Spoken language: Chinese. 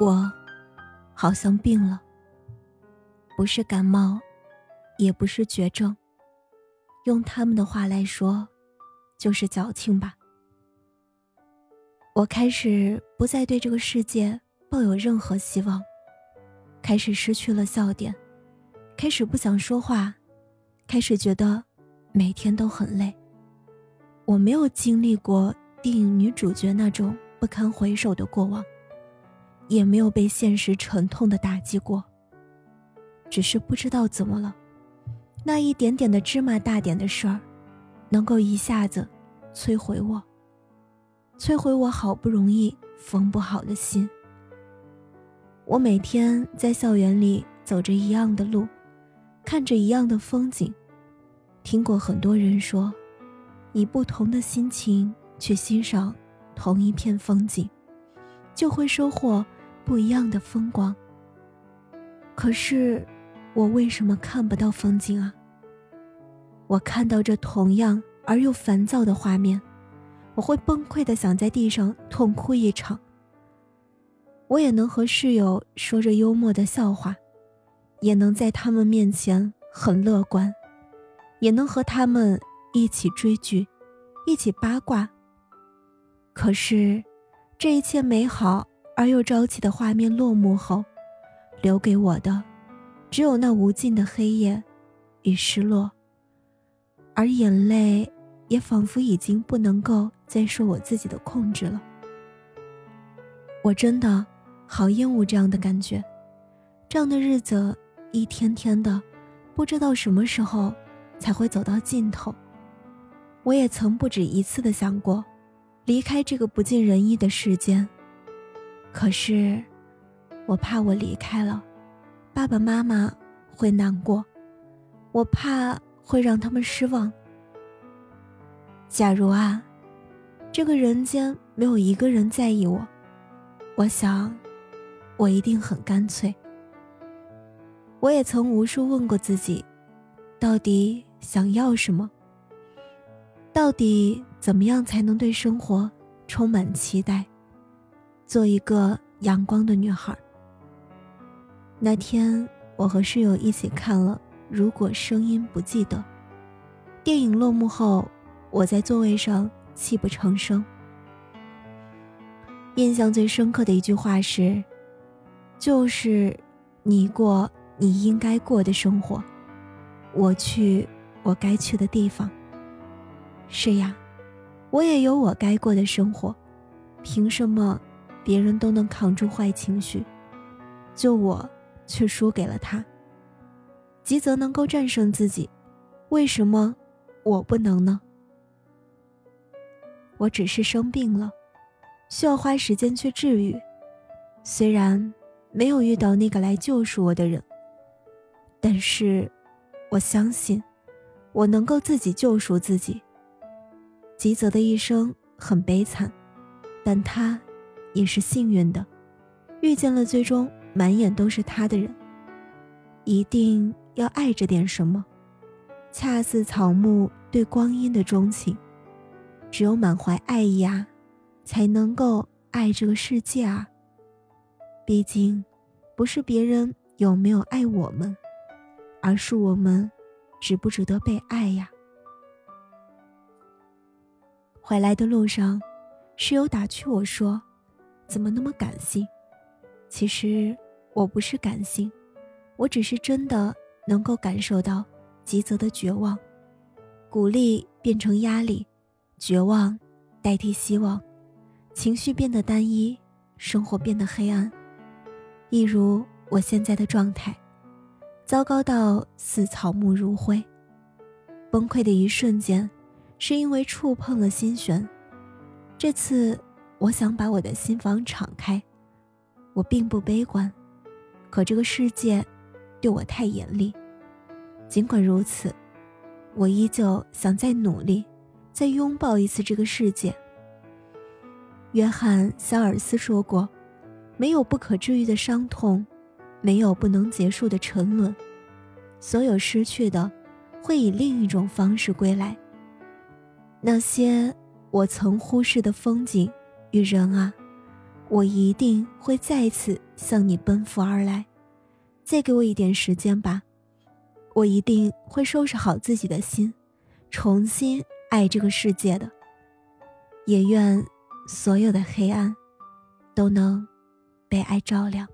我好像病了，不是感冒，也不是绝症。用他们的话来说，就是矫情吧。我开始不再对这个世界抱有任何希望，开始失去了笑点，开始不想说话，开始觉得每天都很累。我没有经历过电影女主角那种不堪回首的过往。也没有被现实沉痛的打击过。只是不知道怎么了，那一点点的芝麻大点的事儿，能够一下子摧毁我，摧毁我好不容易缝不好的心。我每天在校园里走着一样的路，看着一样的风景，听过很多人说，以不同的心情去欣赏同一片风景，就会收获。不一样的风光。可是，我为什么看不到风景啊？我看到这同样而又烦躁的画面，我会崩溃的想在地上痛哭一场。我也能和室友说着幽默的笑话，也能在他们面前很乐观，也能和他们一起追剧，一起八卦。可是，这一切美好。而又朝气的画面落幕后，留给我的，只有那无尽的黑夜与失落。而眼泪也仿佛已经不能够再受我自己的控制了。我真的好厌恶这样的感觉，这样的日子一天天的，不知道什么时候才会走到尽头。我也曾不止一次的想过，离开这个不尽人意的世间。可是，我怕我离开了，爸爸妈妈会难过，我怕会让他们失望。假如啊，这个人间没有一个人在意我，我想，我一定很干脆。我也曾无数问过自己，到底想要什么？到底怎么样才能对生活充满期待？做一个阳光的女孩。那天，我和室友一起看了《如果声音不记得》电影落幕后，我在座位上泣不成声。印象最深刻的一句话是：“就是你过你应该过的生活，我去我该去的地方。”是呀，我也有我该过的生活，凭什么？别人都能扛住坏情绪，就我却输给了他。吉泽能够战胜自己，为什么我不能呢？我只是生病了，需要花时间去治愈。虽然没有遇到那个来救赎我的人，但是我相信我能够自己救赎自己。吉泽的一生很悲惨，但他。也是幸运的，遇见了最终满眼都是他的人。一定要爱着点什么，恰似草木对光阴的钟情。只有满怀爱意啊，才能够爱这个世界啊。毕竟，不是别人有没有爱我们，而是我们值不值得被爱呀。回来的路上，室友打趣我说。怎么那么感性？其实我不是感性，我只是真的能够感受到吉泽的绝望，鼓励变成压力，绝望代替希望，情绪变得单一，生活变得黑暗，一如我现在的状态，糟糕到似草木如灰。崩溃的一瞬间，是因为触碰了心弦。这次，我想把我的心房敞开。我并不悲观，可这个世界对我太严厉。尽管如此，我依旧想再努力，再拥抱一次这个世界。约翰·肖尔斯说过：“没有不可治愈的伤痛，没有不能结束的沉沦。所有失去的，会以另一种方式归来。那些我曾忽视的风景雨人啊。”我一定会再次向你奔赴而来，再给我一点时间吧，我一定会收拾好自己的心，重新爱这个世界的。也愿所有的黑暗都能被爱照亮。